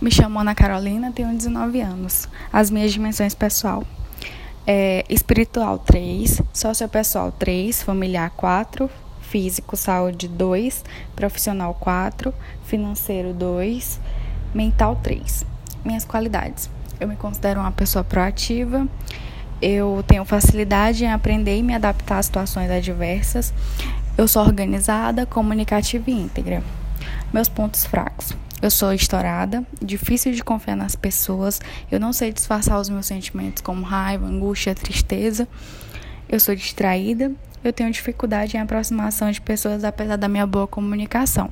Me chamo Ana Carolina, tenho 19 anos. As minhas dimensões pessoal é espiritual 3, sociopessoal 3, familiar 4, físico saúde 2, profissional 4, financeiro 2, mental 3. Minhas qualidades. Eu me considero uma pessoa proativa. Eu tenho facilidade em aprender e me adaptar a situações adversas. Eu sou organizada, comunicativa e íntegra. Meus pontos fracos. Eu sou estourada, difícil de confiar nas pessoas, eu não sei disfarçar os meus sentimentos como raiva, angústia, tristeza. Eu sou distraída, eu tenho dificuldade em aproximação de pessoas apesar da minha boa comunicação.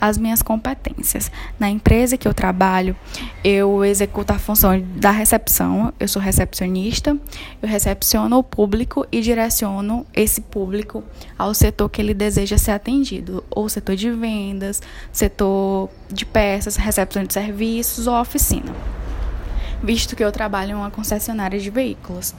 As minhas competências. Na empresa que eu trabalho, eu executo a função da recepção, eu sou recepcionista, eu recepciono o público e direciono esse público ao setor que ele deseja ser atendido, ou setor de vendas, setor de peças, recepção de serviços ou oficina. Visto que eu trabalho em uma concessionária de veículos.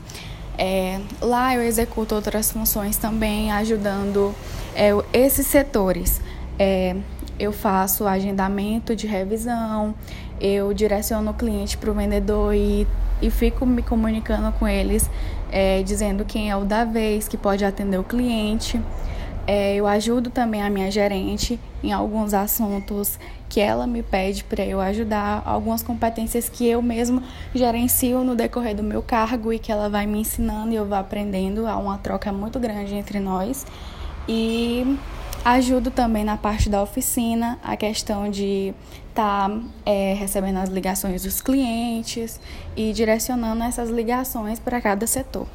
É, lá eu executo outras funções também, ajudando é, esses setores. É, eu faço agendamento de revisão, eu direciono o cliente para o vendedor e, e fico me comunicando com eles, é, dizendo quem é o da vez, que pode atender o cliente. É, eu ajudo também a minha gerente em alguns assuntos que ela me pede para eu ajudar, algumas competências que eu mesmo gerencio no decorrer do meu cargo e que ela vai me ensinando e eu vou aprendendo. Há uma troca muito grande entre nós. E ajudo também na parte da oficina, a questão de estar tá, é, recebendo as ligações dos clientes e direcionando essas ligações para cada setor.